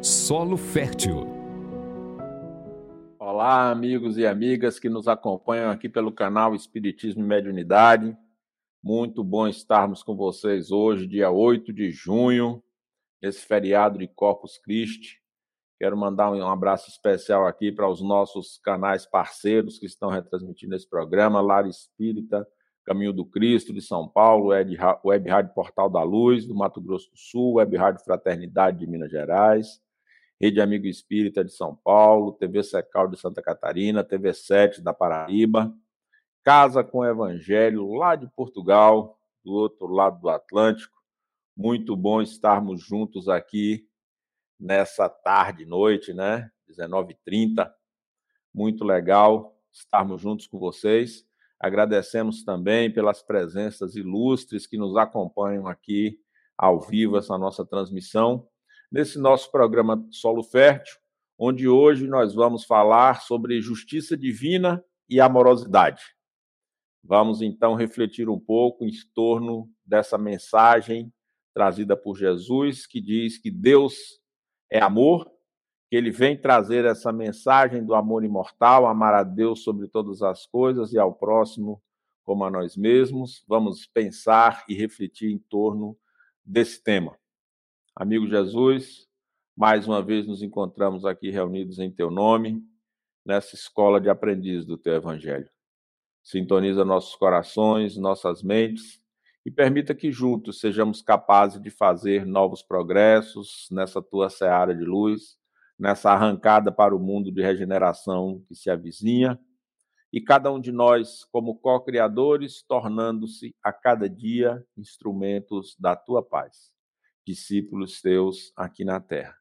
Solo Fértil. Olá, amigos e amigas que nos acompanham aqui pelo canal Espiritismo e Mediunidade. Muito bom estarmos com vocês hoje, dia 8 de junho, esse feriado de Corpus Christi. Quero mandar um abraço especial aqui para os nossos canais parceiros que estão retransmitindo esse programa, Lar Espírita, Caminho do Cristo de São Paulo, Web Rádio Portal da Luz do Mato Grosso do Sul, Web Rádio Fraternidade de Minas Gerais, Rede Amigo Espírita de São Paulo, TV Secal de Santa Catarina, TV 7 da Paraíba, Casa com Evangelho lá de Portugal, do outro lado do Atlântico. Muito bom estarmos juntos aqui nessa tarde, noite, né? 19h30. Muito legal estarmos juntos com vocês. Agradecemos também pelas presenças ilustres que nos acompanham aqui ao vivo essa nossa transmissão, nesse nosso programa Solo Fértil, onde hoje nós vamos falar sobre justiça divina e amorosidade. Vamos então refletir um pouco em torno dessa mensagem trazida por Jesus, que diz que Deus é amor que ele vem trazer essa mensagem do amor imortal, amar a Deus sobre todas as coisas e ao próximo como a nós mesmos. Vamos pensar e refletir em torno desse tema. Amigo Jesus, mais uma vez nos encontramos aqui reunidos em teu nome, nessa escola de aprendiz do teu evangelho. Sintoniza nossos corações, nossas mentes e permita que juntos sejamos capazes de fazer novos progressos nessa tua seara de luz nessa arrancada para o mundo de regeneração que se avizinha, e cada um de nós, como co-criadores, tornando-se a cada dia instrumentos da tua paz, discípulos teus aqui na terra.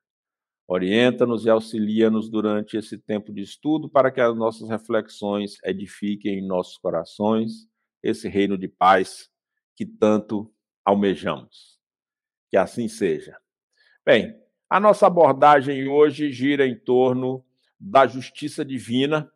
Orienta-nos e auxilia-nos durante esse tempo de estudo para que as nossas reflexões edifiquem em nossos corações esse reino de paz que tanto almejamos. Que assim seja. Bem, a nossa abordagem hoje gira em torno da justiça divina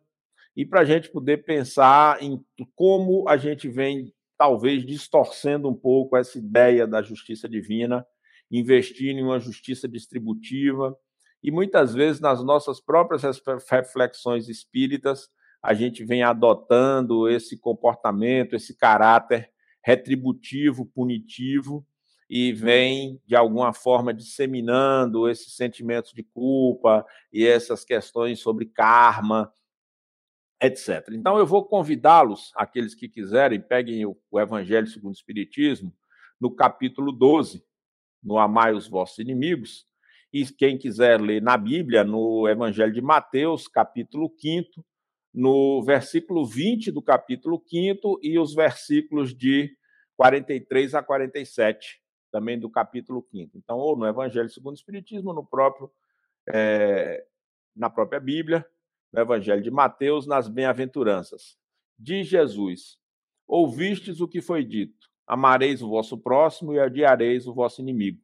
e para a gente poder pensar em como a gente vem, talvez, distorcendo um pouco essa ideia da justiça divina, investindo em uma justiça distributiva e muitas vezes nas nossas próprias reflexões espíritas a gente vem adotando esse comportamento, esse caráter retributivo, punitivo, e vem, de alguma forma, disseminando esses sentimentos de culpa e essas questões sobre karma, etc. Então, eu vou convidá-los, aqueles que quiserem, peguem o, Evangelho segundo o Espiritismo, no capítulo 12, no Amai os vossos inimigos, e quem quiser ler na Bíblia, no Evangelho de Mateus, capítulo 5, no versículo 20 do capítulo 5 e os versículos de 43 a 47 também do capítulo 5. Então, ou no Evangelho segundo o Espiritismo, no próprio, é, na própria Bíblia, no Evangelho de Mateus, nas bem-aventuranças. Diz Jesus: Ouvistes o que foi dito: Amareis o vosso próximo e odiareis o vosso inimigo.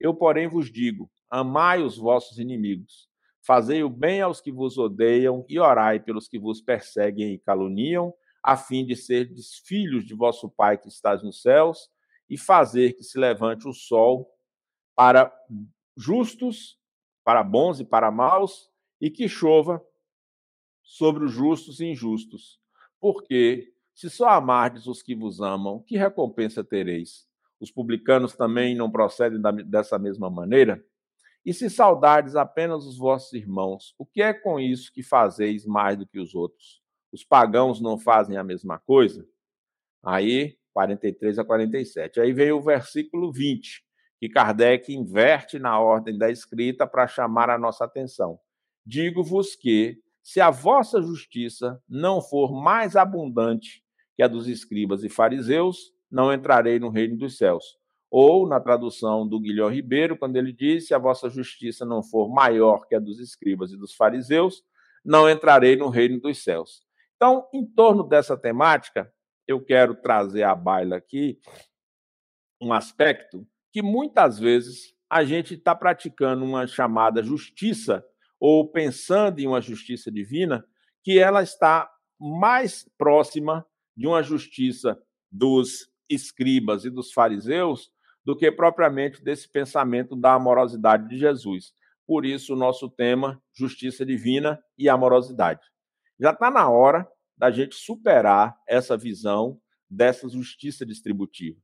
Eu, porém, vos digo: amai os vossos inimigos, fazei o bem aos que vos odeiam e orai pelos que vos perseguem e caluniam, a fim de serdes filhos de vosso Pai que estás nos céus e fazer que se levante o sol para justos, para bons e para maus, e que chova sobre os justos e injustos. Porque se só amardes os que vos amam, que recompensa tereis? Os publicanos também não procedem dessa mesma maneira? E se saudardes apenas os vossos irmãos, o que é com isso que fazeis mais do que os outros? Os pagãos não fazem a mesma coisa? Aí 43 a 47. Aí veio o versículo 20, que Kardec inverte na ordem da escrita para chamar a nossa atenção. Digo-vos que, se a vossa justiça não for mais abundante que a dos escribas e fariseus, não entrarei no reino dos céus. Ou, na tradução do Guilherme Ribeiro, quando ele diz: se a vossa justiça não for maior que a dos escribas e dos fariseus, não entrarei no reino dos céus. Então, em torno dessa temática, eu quero trazer à baila aqui um aspecto que muitas vezes a gente está praticando uma chamada justiça ou pensando em uma justiça divina que ela está mais próxima de uma justiça dos escribas e dos fariseus do que propriamente desse pensamento da amorosidade de Jesus. Por isso, o nosso tema, justiça divina e amorosidade. Já está na hora da gente superar essa visão dessa justiça distributiva.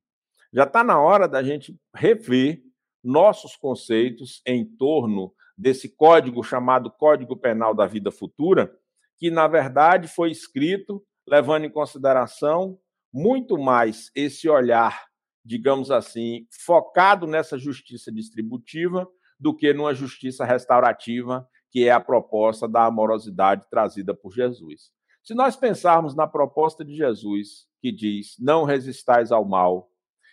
Já está na hora da gente rever nossos conceitos em torno desse código chamado Código Penal da Vida Futura, que, na verdade, foi escrito levando em consideração muito mais esse olhar, digamos assim, focado nessa justiça distributiva do que numa justiça restaurativa, que é a proposta da amorosidade trazida por Jesus. Se nós pensarmos na proposta de Jesus, que diz: não resistais ao mal,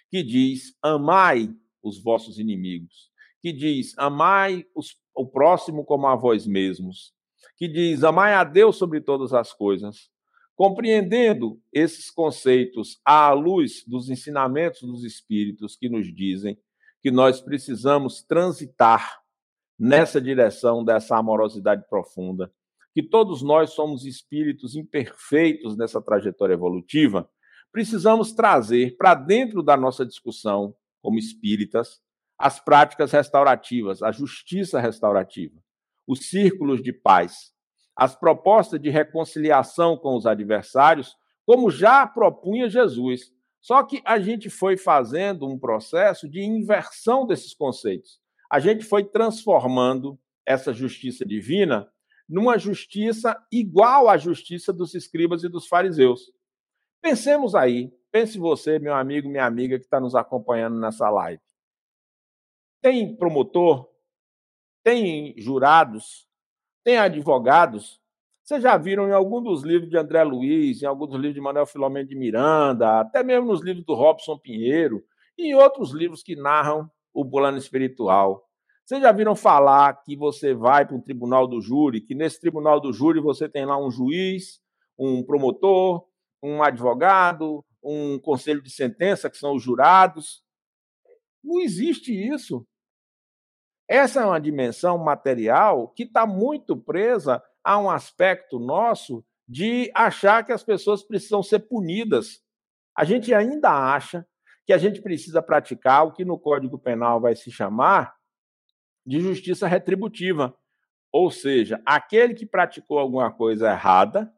que diz: amai os vossos inimigos, que diz: amai os, o próximo como a vós mesmos, que diz: amai a Deus sobre todas as coisas. Compreendendo esses conceitos à luz dos ensinamentos dos Espíritos que nos dizem que nós precisamos transitar nessa direção dessa amorosidade profunda, que todos nós somos espíritos imperfeitos nessa trajetória evolutiva, precisamos trazer para dentro da nossa discussão, como espíritas, as práticas restaurativas, a justiça restaurativa, os círculos de paz, as propostas de reconciliação com os adversários, como já propunha Jesus. Só que a gente foi fazendo um processo de inversão desses conceitos. A gente foi transformando essa justiça divina numa justiça igual à justiça dos escribas e dos fariseus. Pensemos aí, pense você, meu amigo, minha amiga que está nos acompanhando nessa live. Tem promotor, tem jurados, tem advogados. Vocês já viram em algum dos livros de André Luiz, em alguns dos livros de Manuel Filomeno de Miranda, até mesmo nos livros do Robson Pinheiro, e em outros livros que narram o plano espiritual. Vocês já viram falar que você vai para um tribunal do júri, que nesse tribunal do júri você tem lá um juiz, um promotor, um advogado, um conselho de sentença, que são os jurados. Não existe isso. Essa é uma dimensão material que está muito presa a um aspecto nosso de achar que as pessoas precisam ser punidas. A gente ainda acha que a gente precisa praticar o que no Código Penal vai se chamar de justiça retributiva. Ou seja, aquele que praticou alguma coisa errada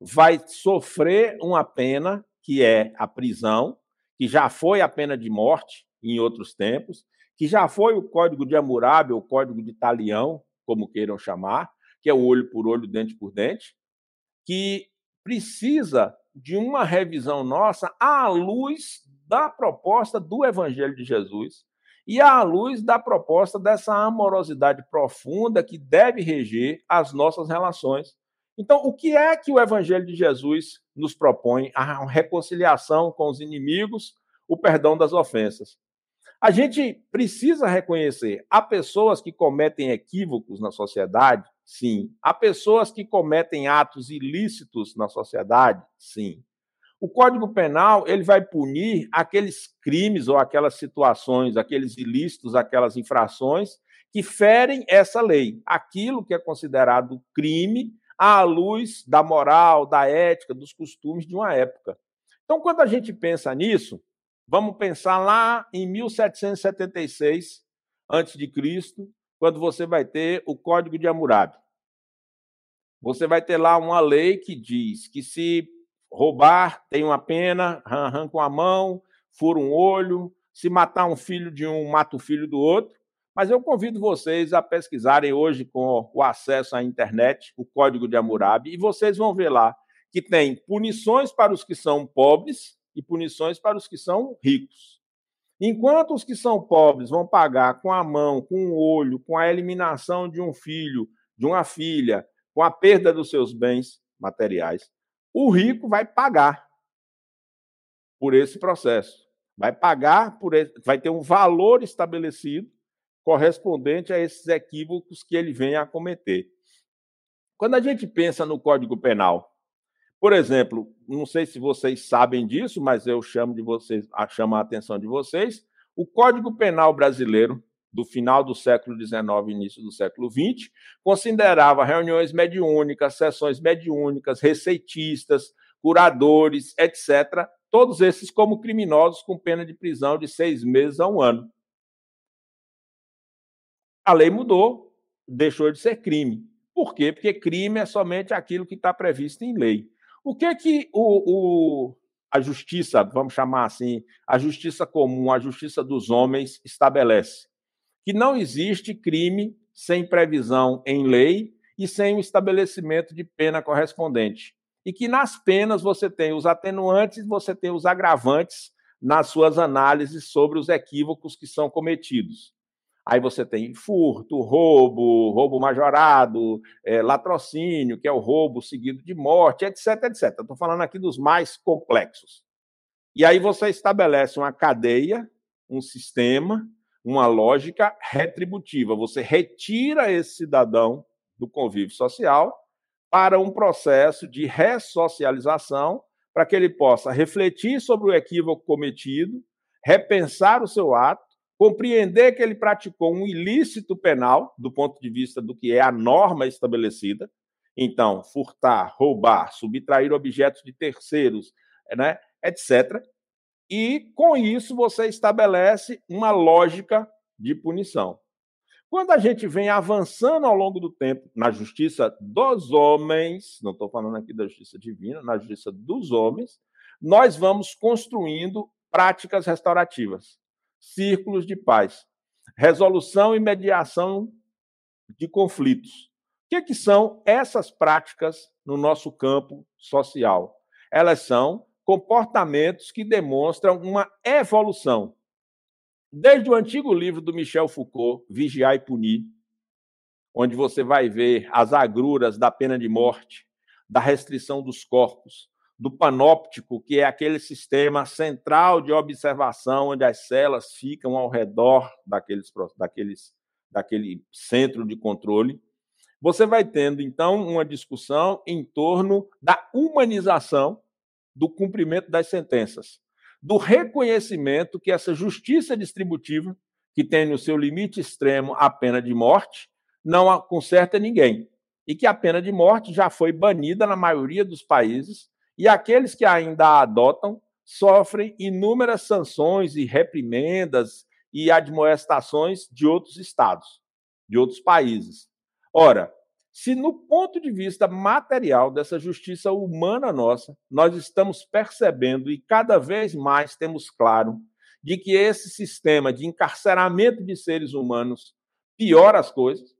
vai sofrer uma pena, que é a prisão, que já foi a pena de morte em outros tempos, que já foi o Código de Hammurabi, ou Código de Talião, como queiram chamar, que é o olho por olho, dente por dente, que precisa de uma revisão nossa à luz da proposta do Evangelho de Jesus e à luz da proposta dessa amorosidade profunda que deve reger as nossas relações. Então, o que é que o Evangelho de Jesus nos propõe? A reconciliação com os inimigos, o perdão das ofensas. A gente precisa reconhecer, há pessoas que cometem equívocos na sociedade, sim. Há pessoas que cometem atos ilícitos na sociedade, sim. O Código Penal ele vai punir aqueles crimes ou aquelas situações, aqueles ilícitos, aquelas infrações que ferem essa lei, aquilo que é considerado crime à luz da moral, da ética, dos costumes de uma época. Então, quando a gente pensa nisso, Vamos pensar lá em 1776 antes de Cristo, quando você vai ter o Código de Hammurabi. Você vai ter lá uma lei que diz que se roubar tem uma pena, arranca a mão, fura um olho, se matar um filho de um, mata o filho do outro. Mas eu convido vocês a pesquisarem hoje com o acesso à internet o Código de Hammurabi e vocês vão ver lá que tem punições para os que são pobres e punições para os que são ricos. Enquanto os que são pobres vão pagar com a mão, com o olho, com a eliminação de um filho, de uma filha, com a perda dos seus bens materiais, o rico vai pagar por esse processo. Vai pagar por esse, vai ter um valor estabelecido correspondente a esses equívocos que ele vem a cometer. Quando a gente pensa no Código Penal, por exemplo, não sei se vocês sabem disso, mas eu chamo de vocês, chamo a atenção de vocês, o Código Penal brasileiro do final do século XIX início do século XX, considerava reuniões mediúnicas, sessões mediúnicas, receitistas, curadores, etc., todos esses como criminosos com pena de prisão de seis meses a um ano. A lei mudou deixou de ser crime. Por quê? Porque crime é somente aquilo que está previsto em lei. O que que o, o, a justiça, vamos chamar assim, a justiça comum, a justiça dos homens estabelece? Que não existe crime sem previsão em lei e sem o estabelecimento de pena correspondente. E que nas penas você tem os atenuantes, você tem os agravantes nas suas análises sobre os equívocos que são cometidos. Aí você tem furto, roubo, roubo majorado, é, latrocínio, que é o roubo seguido de morte, etc, etc. Estou falando aqui dos mais complexos. E aí você estabelece uma cadeia, um sistema, uma lógica retributiva. Você retira esse cidadão do convívio social para um processo de ressocialização, para que ele possa refletir sobre o equívoco cometido, repensar o seu ato, compreender que ele praticou um ilícito penal, do ponto de vista do que é a norma estabelecida. Então, furtar, roubar, subtrair objetos de terceiros, né, etc. E, com isso, você estabelece uma lógica de punição. Quando a gente vem avançando ao longo do tempo na justiça dos homens, não estou falando aqui da justiça divina, na justiça dos homens, nós vamos construindo práticas restaurativas, círculos de paz, resolução e mediação de conflitos. O que, que são essas práticas no nosso campo social? Elas são comportamentos que demonstram uma evolução Desde o antigo livro do Michel Foucault, Vigiar e Punir, onde você vai ver as agruras da pena de morte, da restrição dos corpos, do panóptico, que é aquele sistema central de observação onde as celas ficam ao redor daqueles, daqueles, daquele centro de controle. Você vai tendo, então, uma discussão em torno da humanização do cumprimento das sentenças do reconhecimento que essa justiça distributiva, que tem no seu limite extremo a pena de morte, não conserta ninguém. E que a pena de morte já foi banida na maioria dos países, e aqueles que ainda a adotam sofrem inúmeras sanções e reprimendas e admoestações de outros estados, de outros países. Ora, se no ponto de vista material dessa justiça humana nossa, nós estamos percebendo e cada vez mais temos claro de que esse sistema de encarceramento de seres humanos piora as coisas.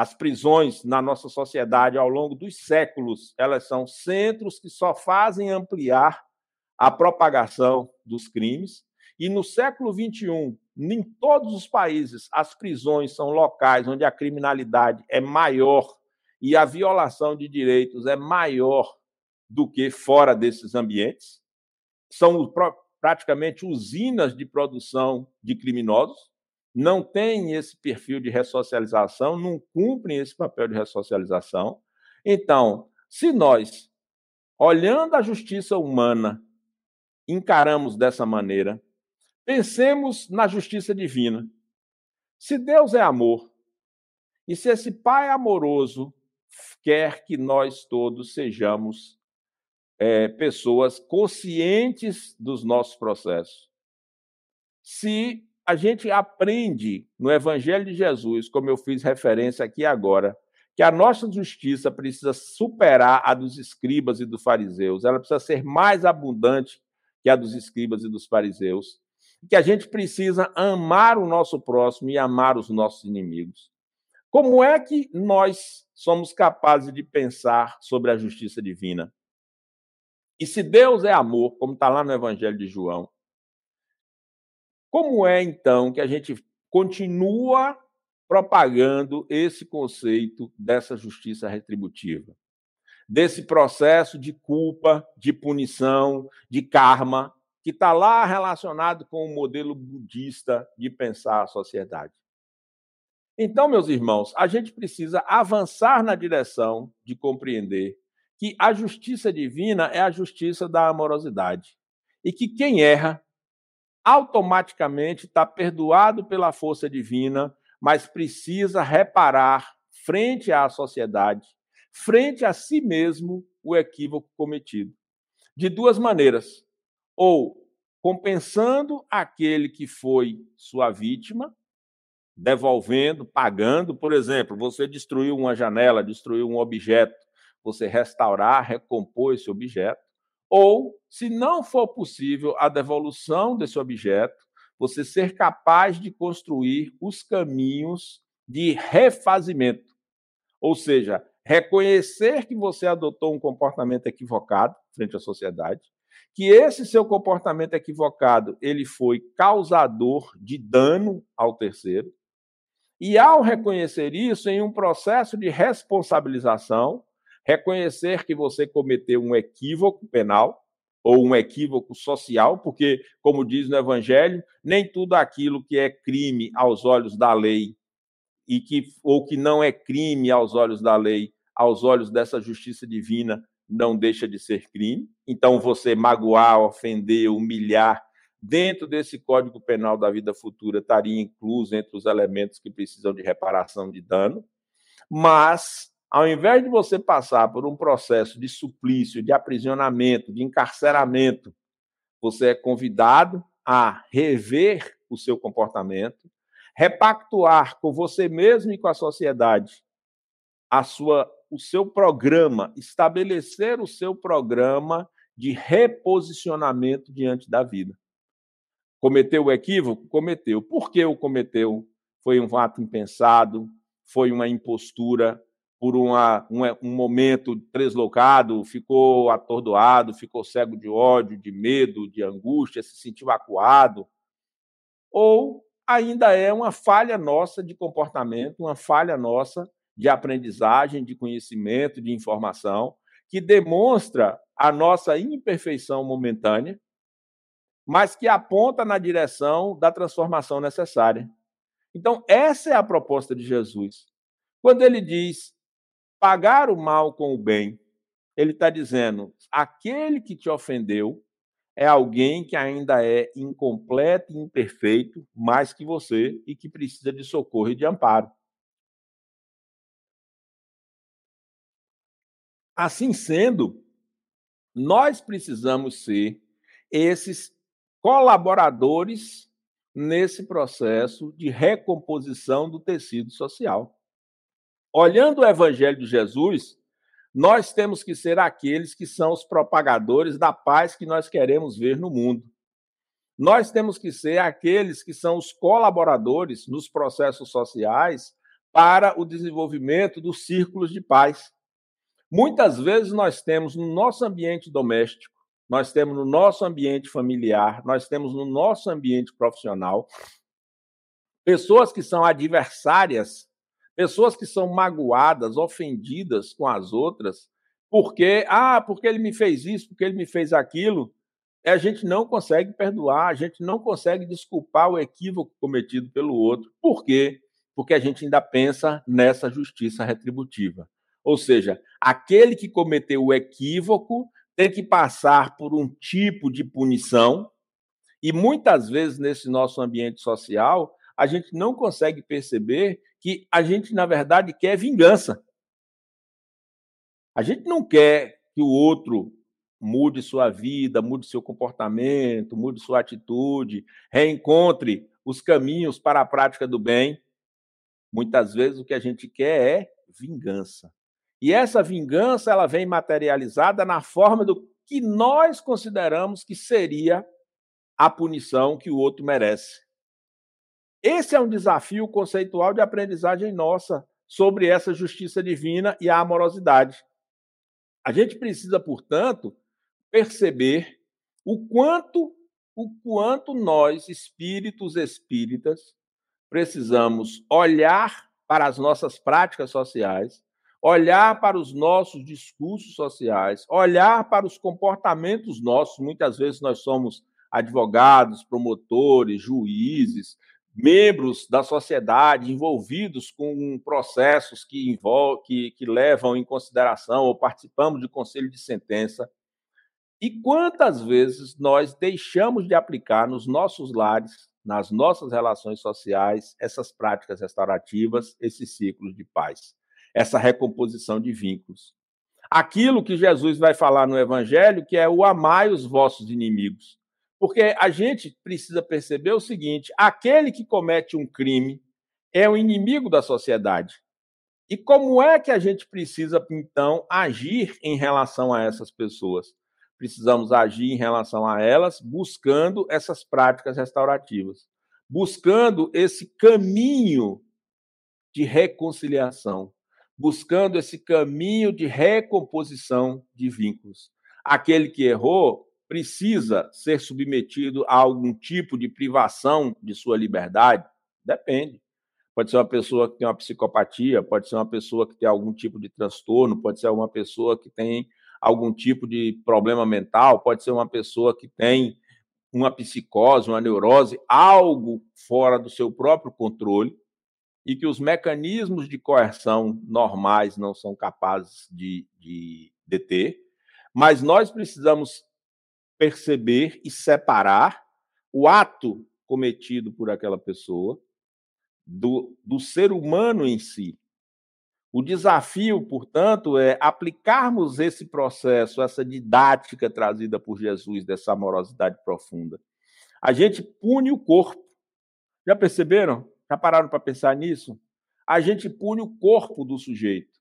As prisões na nossa sociedade ao longo dos séculos, elas são centros que só fazem ampliar a propagação dos crimes. E no século XXI, em todos os países, as prisões são locais onde a criminalidade é maior e a violação de direitos é maior do que fora desses ambientes. São praticamente usinas de produção de criminosos, não têm esse perfil de ressocialização, não cumprem esse papel de ressocialização. Então, se nós, olhando a justiça humana, encaramos dessa maneira, pensemos na justiça divina. Se Deus é amor, e se esse Pai amoroso quer que nós todos sejamos é, pessoas conscientes dos nossos processos. Se a gente aprende no Evangelho de Jesus, como eu fiz referência aqui agora, que a nossa justiça precisa superar a dos escribas e dos fariseus, ela precisa ser mais abundante que a dos escribas e dos fariseus, que a gente precisa amar o nosso próximo e amar os nossos inimigos. Como é que nós somos capazes de pensar sobre a justiça divina? E se Deus é amor, como está lá no Evangelho de João, como é então que a gente continua propagando esse conceito dessa justiça retributiva? Desse processo de culpa, de punição, de karma, que está lá relacionado com o modelo budista de pensar a sociedade. Então, meus irmãos, a gente precisa avançar na direção de compreender que a justiça divina é a justiça da amorosidade e que quem erra automaticamente está perdoado pela força divina, mas precisa reparar frente à sociedade, frente a si mesmo, o equívoco cometido. De duas maneiras: ou compensando aquele que foi sua vítima, devolvendo, pagando. Por exemplo, você destruiu uma janela, destruiu um objeto, você restaurar, recompor esse objeto. Ou, se não for possível a devolução desse objeto, você ser capaz de construir os caminhos de refazimento. Ou seja, reconhecer que você adotou um comportamento equivocado frente à sociedade, que esse seu comportamento equivocado ele foi causador de dano ao terceiro, e ao reconhecer isso em um processo de responsabilização, reconhecer que você cometeu um equívoco penal ou um equívoco social, porque, como diz no Evangelho, nem tudo aquilo que é crime aos olhos da lei e que ou que não é crime aos olhos da lei, aos olhos dessa justiça divina, não deixa de ser crime. Então, você magoar, ofender, humilhar, dentro desse Código Penal da vida futura estaria incluso entre os elementos que precisam de reparação de dano, mas ao invés de você passar por um processo de suplício, de aprisionamento, de encarceramento, você é convidado a rever o seu comportamento, repactuar com você mesmo e com a sociedade a sua o seu programa, estabelecer o seu programa de reposicionamento diante da vida. Cometeu o equívoco? Cometeu. Por que o cometeu? Foi um ato impensado, foi uma impostura, por uma, um, um momento deslocado, ficou atordoado, ficou cego de ódio, de medo, de angústia, se sentiu acuado. Ou ainda é uma falha nossa de comportamento, uma falha nossa de aprendizagem, de conhecimento, de informação, que demonstra a nossa imperfeição momentânea mas que aponta na direção da transformação necessária. Então, essa é a proposta de Jesus. Quando ele diz pagar o mal com o bem, ele está dizendo: aquele que te ofendeu é alguém que ainda é incompleto e imperfeito, mais que você, e que precisa de socorro e de amparo. Assim sendo, nós precisamos ser esses colaboradores nesse processo de recomposição do tecido social. Olhando o Evangelho de Jesus, nós temos que ser aqueles que são os propagadores da paz que nós queremos ver no mundo. Nós temos que ser aqueles que são os colaboradores nos processos sociais para o desenvolvimento dos círculos de paz. Muitas vezes nós temos no nosso ambiente doméstico nós temos no nosso ambiente familiar, nós temos no nosso ambiente profissional pessoas que são adversárias, pessoas que são magoadas, ofendidas com as outras, porque, ah, porque ele me fez isso, porque ele me fez aquilo, a gente não consegue perdoar, a gente não consegue desculpar o equívoco cometido pelo outro. Por quê? Porque a gente ainda pensa nessa justiça retributiva. Ou seja, aquele que cometeu o equívoco tem que passar por um tipo de punição, e muitas vezes nesse nosso ambiente social, a gente não consegue perceber que a gente, na verdade, quer vingança. A gente não quer que o outro mude sua vida, mude seu comportamento, mude sua atitude, reencontre os caminhos para a prática do bem. Muitas vezes o que a gente quer é vingança. E essa vingança ela vem materializada na forma do que nós consideramos que seria a punição que o outro merece. Esse é um desafio conceitual de aprendizagem nossa sobre essa justiça divina e a amorosidade. A gente precisa, portanto, perceber o quanto o quanto nós, espíritos espíritas, precisamos olhar para as nossas práticas sociais olhar para os nossos discursos sociais, olhar para os comportamentos nossos. Muitas vezes nós somos advogados, promotores, juízes, membros da sociedade envolvidos com processos que, envolvem, que, que levam em consideração ou participamos de conselho de sentença. E quantas vezes nós deixamos de aplicar nos nossos lares, nas nossas relações sociais, essas práticas restaurativas, esses ciclos de paz? essa recomposição de vínculos. Aquilo que Jesus vai falar no Evangelho, que é o amai os vossos inimigos. Porque a gente precisa perceber o seguinte: aquele que comete um crime, é o inimigo da sociedade. E como é que a gente precisa, então, agir em relação a essas pessoas? Precisamos agir em relação a elas buscando essas práticas restaurativas, buscando esse caminho de reconciliação, buscando esse caminho de recomposição de vínculos. Aquele que errou precisa ser submetido a algum tipo de privação de sua liberdade? Depende. Pode ser uma pessoa que tem uma psicopatia, pode ser uma pessoa que tem algum tipo de transtorno, pode ser uma pessoa que tem algum tipo de problema mental, pode ser uma pessoa que tem uma psicose, uma neurose, algo fora do seu próprio controle e que os mecanismos de coerção normais não são capazes de, de deter, mas nós precisamos perceber e separar o ato cometido por aquela pessoa do, do ser humano em si. O desafio, portanto, é aplicarmos esse processo, essa didática trazida por Jesus, dessa amorosidade profunda. A gente pune o corpo. Já perceberam? Já pararam para pensar nisso? A gente pune o corpo do sujeito,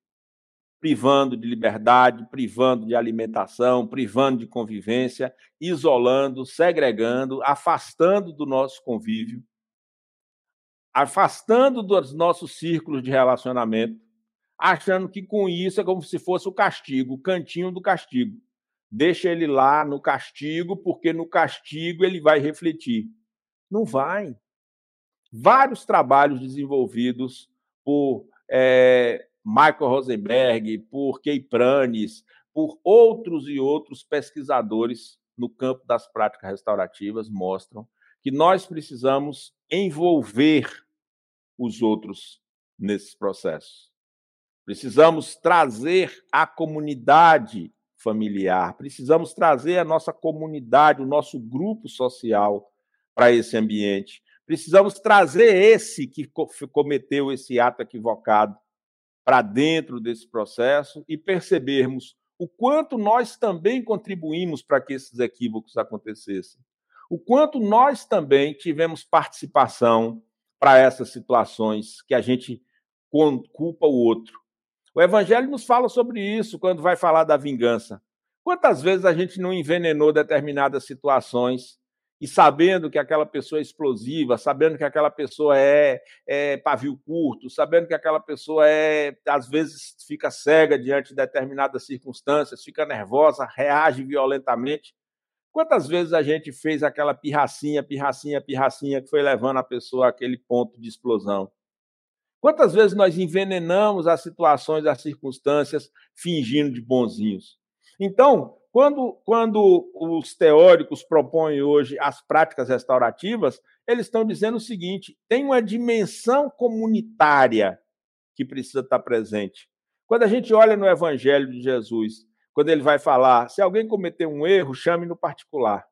privando de liberdade, privando de alimentação, privando de convivência, isolando, segregando, afastando do nosso convívio, afastando dos nossos círculos de relacionamento achando que com isso é como se fosse o castigo, o cantinho do castigo. Deixa ele lá no castigo, porque no castigo ele vai refletir. Não vai. Vários trabalhos desenvolvidos por é, Michael Rosenberg, por Kay Pranes, por outros e outros pesquisadores no campo das práticas restaurativas mostram que nós precisamos envolver os outros nesses processos. Precisamos trazer a comunidade familiar, precisamos trazer a nossa comunidade, o nosso grupo social para esse ambiente. Precisamos trazer esse que cometeu esse ato equivocado para dentro desse processo e percebermos o quanto nós também contribuímos para que esses equívocos acontecessem. O quanto nós também tivemos participação para essas situações que a gente culpa o outro. O Evangelho nos fala sobre isso quando vai falar da vingança. Quantas vezes a gente não envenenou determinadas situações e sabendo que aquela pessoa é explosiva, sabendo que aquela pessoa é, é pavio curto, sabendo que aquela pessoa é às vezes fica cega diante de determinadas circunstâncias, fica nervosa, reage violentamente. Quantas vezes a gente fez aquela pirracinha, pirracinha, pirracinha que foi levando a pessoa àquele ponto de explosão? Quantas vezes nós envenenamos as situações, as circunstâncias, fingindo de bonzinhos? Então, quando, quando os teóricos propõem hoje as práticas restaurativas, eles estão dizendo o seguinte: tem uma dimensão comunitária que precisa estar presente. Quando a gente olha no Evangelho de Jesus, quando ele vai falar, se alguém cometer um erro, chame no particular.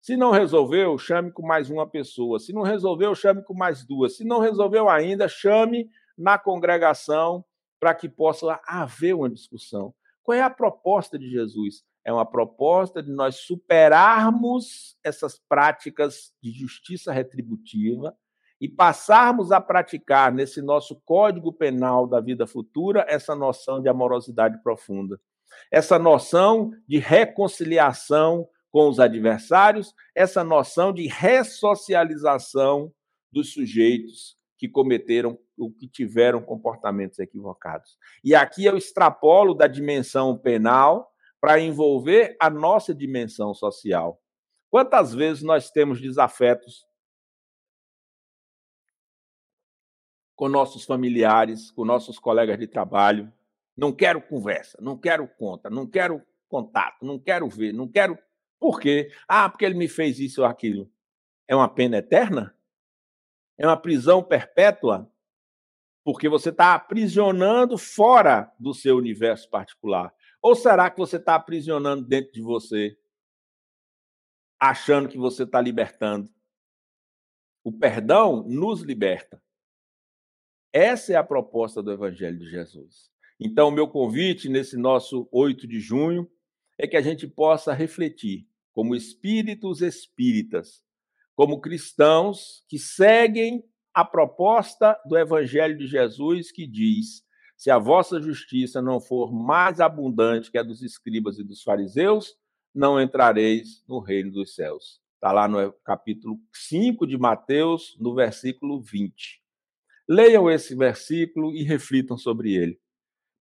Se não resolveu, chame com mais uma pessoa. Se não resolveu, chame com mais duas. Se não resolveu ainda, chame na congregação para que possa haver uma discussão. Qual é a proposta de Jesus? É uma proposta de nós superarmos essas práticas de justiça retributiva e passarmos a praticar nesse nosso código penal da vida futura essa noção de amorosidade profunda, essa noção de reconciliação com os adversários, essa noção de ressocialização dos sujeitos que cometeram ou que tiveram comportamentos equivocados. E aqui eu extrapolo da dimensão penal para envolver a nossa dimensão social. Quantas vezes nós temos desafetos com nossos familiares, com nossos colegas de trabalho? Não quero conversa, não quero conta, não quero contato, não quero ver, não quero por quê? Ah, porque ele me fez isso ou aquilo. É uma pena eterna? É uma prisão perpétua? Porque você está aprisionando fora do seu universo particular. Ou será que você está aprisionando dentro de você, achando que você está libertando? O perdão nos liberta. Essa é a proposta do Evangelho de Jesus. Então, o meu convite nesse nosso 8 de junho é que a gente possa refletir como espíritos espíritas, como cristãos que seguem a proposta do Evangelho de Jesus que diz: se a vossa justiça não for mais abundante que a dos escribas e dos fariseus, não entrareis no reino dos céus. Está lá no capítulo 5 de Mateus, no versículo 20. Leiam esse versículo e reflitam sobre ele.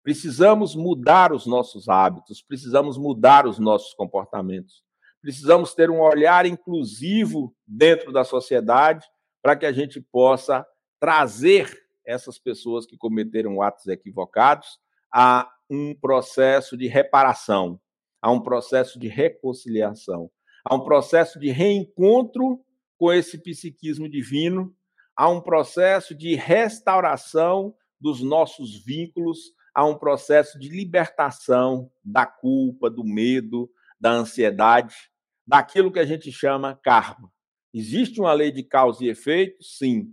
Precisamos mudar os nossos hábitos, precisamos mudar os nossos comportamentos. Precisamos ter um olhar inclusivo dentro da sociedade para que a gente possa trazer essas pessoas que cometeram atos equivocados a um processo de reparação, a um processo de reconciliação, a um processo de reencontro com esse psiquismo divino, a um processo de restauração dos nossos vínculos, a um processo de libertação da culpa, do medo, da ansiedade, daquilo que a gente chama karma. Existe uma lei de causa e efeito? Sim.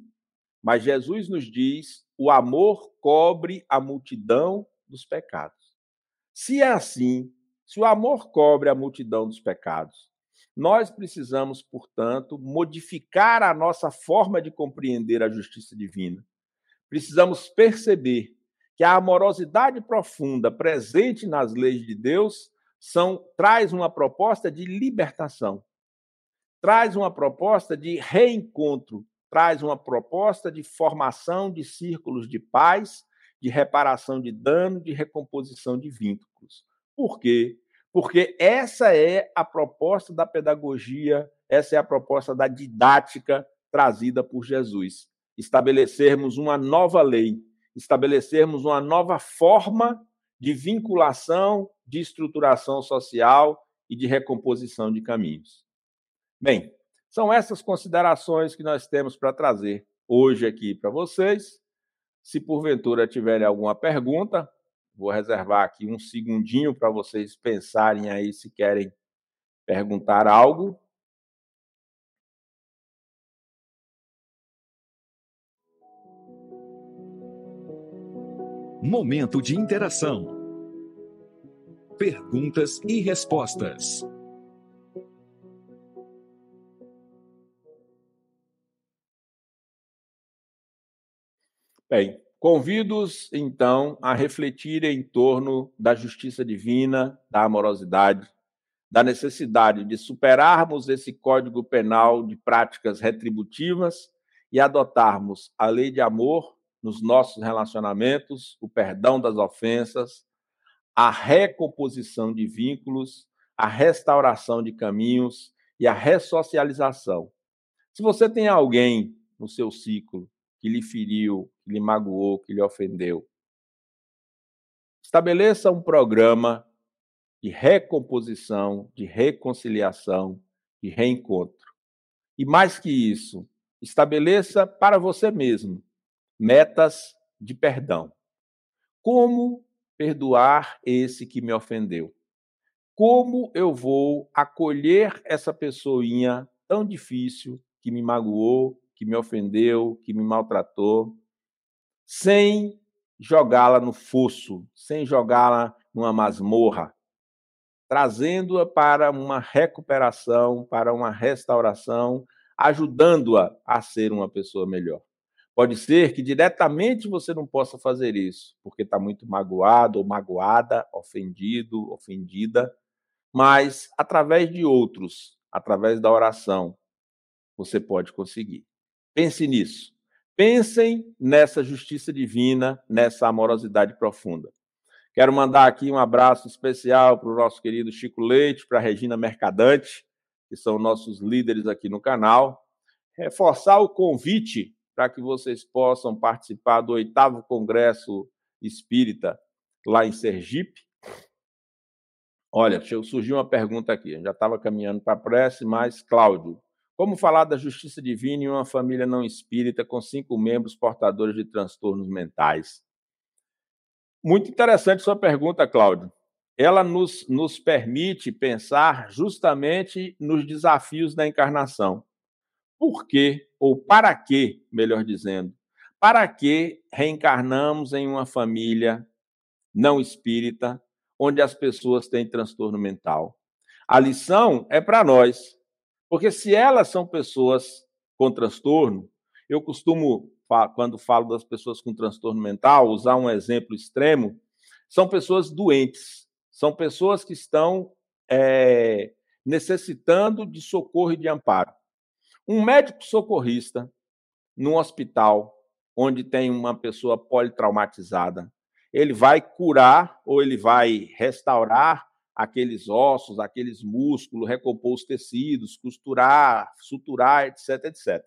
Mas Jesus nos diz: o amor cobre a multidão dos pecados. Se é assim, se o amor cobre a multidão dos pecados, nós precisamos, portanto, modificar a nossa forma de compreender a justiça divina. Precisamos perceber que a amorosidade profunda presente nas leis de Deus são, traz uma proposta de libertação, traz uma proposta de reencontro traz uma proposta de formação de círculos de paz, de reparação de dano, de recomposição de vínculos. Por quê? Porque essa é a proposta da pedagogia, essa é a proposta da didática trazida por Jesus. Estabelecermos uma nova lei, estabelecermos uma nova forma de vinculação, de estruturação social e de recomposição de caminhos. Bem, são essas considerações que nós temos para trazer hoje aqui para vocês. Se porventura tiverem alguma pergunta, vou reservar aqui um segundinho para vocês pensarem aí se querem perguntar algo. Momento de interação. Perguntas e respostas. Bem, convido-os, então, a refletir em torno da justiça divina, da amorosidade, da necessidade de superarmos esse código penal de práticas retributivas e adotarmos a lei de amor nos nossos relacionamentos, o perdão das ofensas, a recomposição de vínculos, a restauração de caminhos e a ressocialização. Se você tem alguém no seu ciclo que lhe feriu, que lhe magoou, que lhe ofendeu. Estabeleça um programa de recomposição, de reconciliação, de reencontro. E mais que isso, estabeleça para você mesmo metas de perdão. Como perdoar esse que me ofendeu? Como eu vou acolher essa pessoinha tão difícil que me magoou, que me ofendeu, que me maltratou, sem jogá-la no fosso, sem jogá-la numa masmorra, trazendo-a para uma recuperação, para uma restauração, ajudando-a a ser uma pessoa melhor. Pode ser que diretamente você não possa fazer isso, porque está muito magoado ou magoada, ofendido, ofendida, mas através de outros, através da oração, você pode conseguir. Pense nisso. Pensem nessa justiça divina, nessa amorosidade profunda. Quero mandar aqui um abraço especial para o nosso querido Chico Leite, para a Regina Mercadante, que são nossos líderes aqui no canal. Reforçar o convite para que vocês possam participar do oitavo Congresso Espírita lá em Sergipe. Olha, surgiu uma pergunta aqui. já estava caminhando para a prece, mas, Cláudio, como falar da justiça divina em uma família não espírita com cinco membros portadores de transtornos mentais? Muito interessante sua pergunta, Cláudio. Ela nos, nos permite pensar justamente nos desafios da encarnação. Por quê, ou para quê, melhor dizendo, para que reencarnamos em uma família não espírita, onde as pessoas têm transtorno mental? A lição é para nós, porque se elas são pessoas com transtorno, Eu costumo, quando falo das pessoas com transtorno mental, usar um exemplo extremo. São pessoas doentes, são pessoas que estão é, necessitando de socorro e de amparo. Um médico socorrista num hospital onde tem uma pessoa politraumatizada, ele vai curar ou ele vai restaurar aqueles ossos, aqueles músculos, recompor os tecidos, costurar, suturar, etc, etc.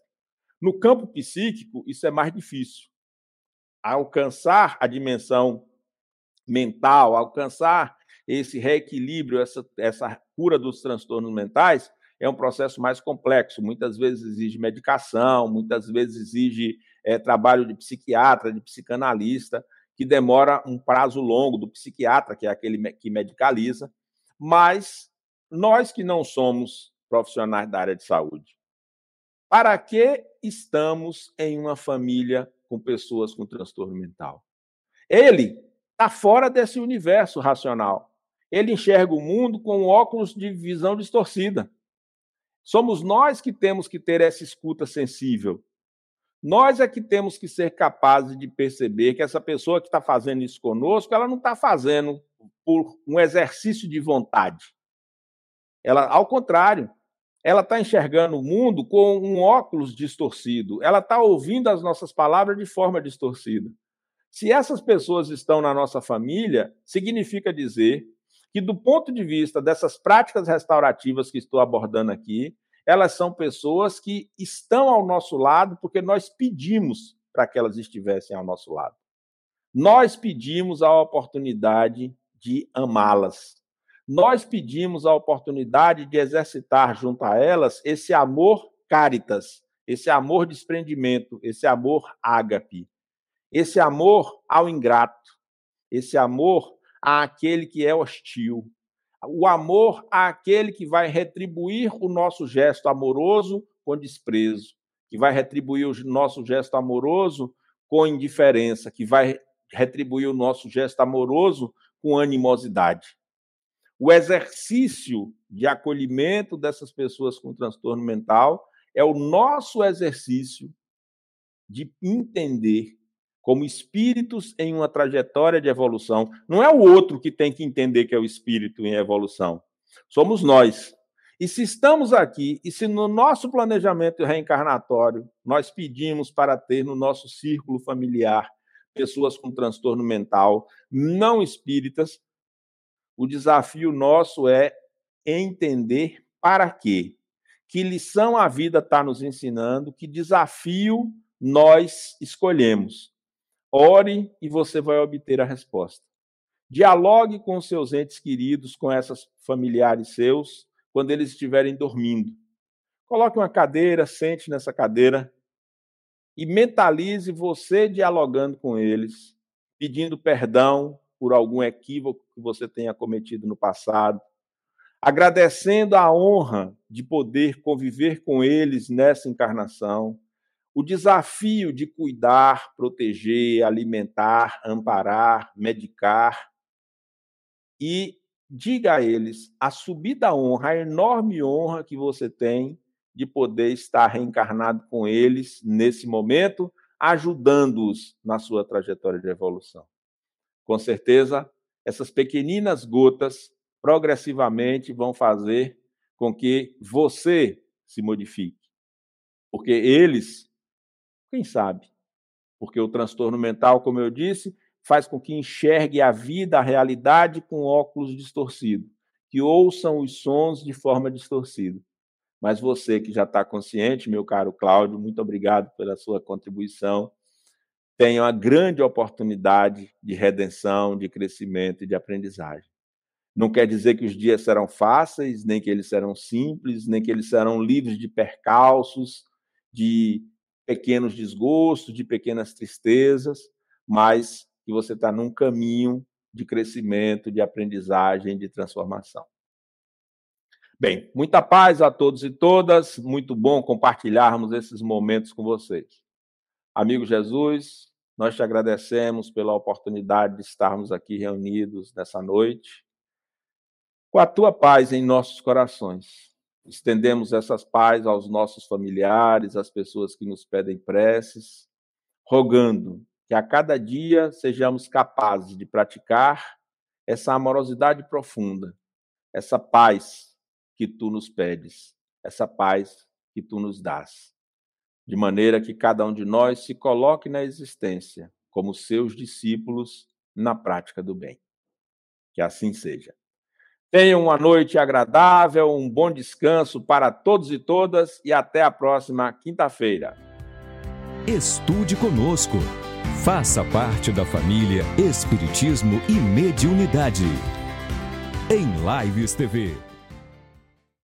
No campo psíquico, isso é mais difícil. Alcançar a dimensão mental, alcançar esse reequilíbrio, essa, essa cura dos transtornos mentais, é um processo mais complexo. Muitas vezes exige medicação, muitas vezes exige é, trabalho de psiquiatra, de psicanalista, que demora um prazo longo do psiquiatra, que é aquele que medicaliza, mas nós que não somos profissionais da área de saúde, para que estamos em uma família com pessoas com transtorno mental? Ele está fora desse universo racional. Ele enxerga o mundo com óculos de visão distorcida. Somos nós que temos que ter essa escuta sensível. Nós é que temos que ser capazes de perceber que essa pessoa que está fazendo isso conosco, ela não está fazendo por um exercício de vontade. Ela, ao contrário, ela está enxergando o mundo com um óculos distorcido. Ela está ouvindo as nossas palavras de forma distorcida. Se essas pessoas estão na nossa família, significa dizer que, do ponto de vista dessas práticas restaurativas que estou abordando aqui, elas são pessoas que estão ao nosso lado porque nós pedimos para que elas estivessem ao nosso lado. Nós pedimos a oportunidade de amá-las. Nós pedimos a oportunidade de exercitar junto a elas esse amor caritas, esse amor desprendimento, esse amor ágape, esse amor ao ingrato, esse amor àquele que é hostil, o amor àquele que vai retribuir o nosso gesto amoroso com desprezo, que vai retribuir o nosso gesto amoroso com indiferença, que vai retribuir o nosso gesto amoroso com animosidade. O exercício de acolhimento dessas pessoas com transtorno mental é o nosso exercício de entender como espíritos em uma trajetória de evolução. Não é o outro que tem que entender que é o espírito em evolução. Somos nós. E se estamos aqui, e se no nosso planejamento reencarnatório nós pedimos para ter no nosso círculo familiar pessoas com transtorno mental, não espíritas, o desafio nosso é entender para quê. Que lição a vida está nos ensinando, que desafio nós escolhemos. Ore e você vai obter a resposta. Dialogue com seus entes queridos, com essas familiares seus, quando eles estiverem dormindo. Coloque uma cadeira, sente nessa cadeira e mentalize você dialogando com eles, pedindo perdão por algum equívoco que você tenha cometido no passado, agradecendo a honra de poder conviver com eles nessa encarnação, o desafio de cuidar, proteger, alimentar, amparar, medicar. E diga a eles a subida honra, a enorme honra que você tem de poder estar reencarnado com eles nesse momento, ajudando-os na sua trajetória de evolução. Com certeza, essas pequeninas gotas progressivamente vão fazer com que você se modifique. Porque eles, quem sabe? Porque o transtorno mental, como eu disse, faz com que enxergue a vida, a realidade com óculos distorcidos, que ouçam os sons de forma distorcida. Mas você que já está consciente, meu caro Cláudio, muito obrigado pela sua contribuição. Tem uma grande oportunidade de redenção, de crescimento e de aprendizagem. Não quer dizer que os dias serão fáceis, nem que eles serão simples, nem que eles serão livres de percalços, de pequenos desgostos, de pequenas tristezas, mas que você está num caminho de crescimento, de aprendizagem, de transformação. Bem, muita paz a todos e todas. Muito bom compartilharmos esses momentos com vocês. Amigo Jesus, nós te agradecemos pela oportunidade de estarmos aqui reunidos nessa noite, com a tua paz em nossos corações. Estendemos essas paz aos nossos familiares, às pessoas que nos pedem preces, rogando que a cada dia sejamos capazes de praticar essa amorosidade profunda, essa paz que tu nos pedes, essa paz que tu nos dás, de maneira que cada um de nós se coloque na existência como seus discípulos na prática do bem. Que assim seja. Tenham uma noite agradável, um bom descanso para todos e todas e até a próxima quinta-feira. Estude conosco. Faça parte da família Espiritismo e Mediunidade. Em Lives TV.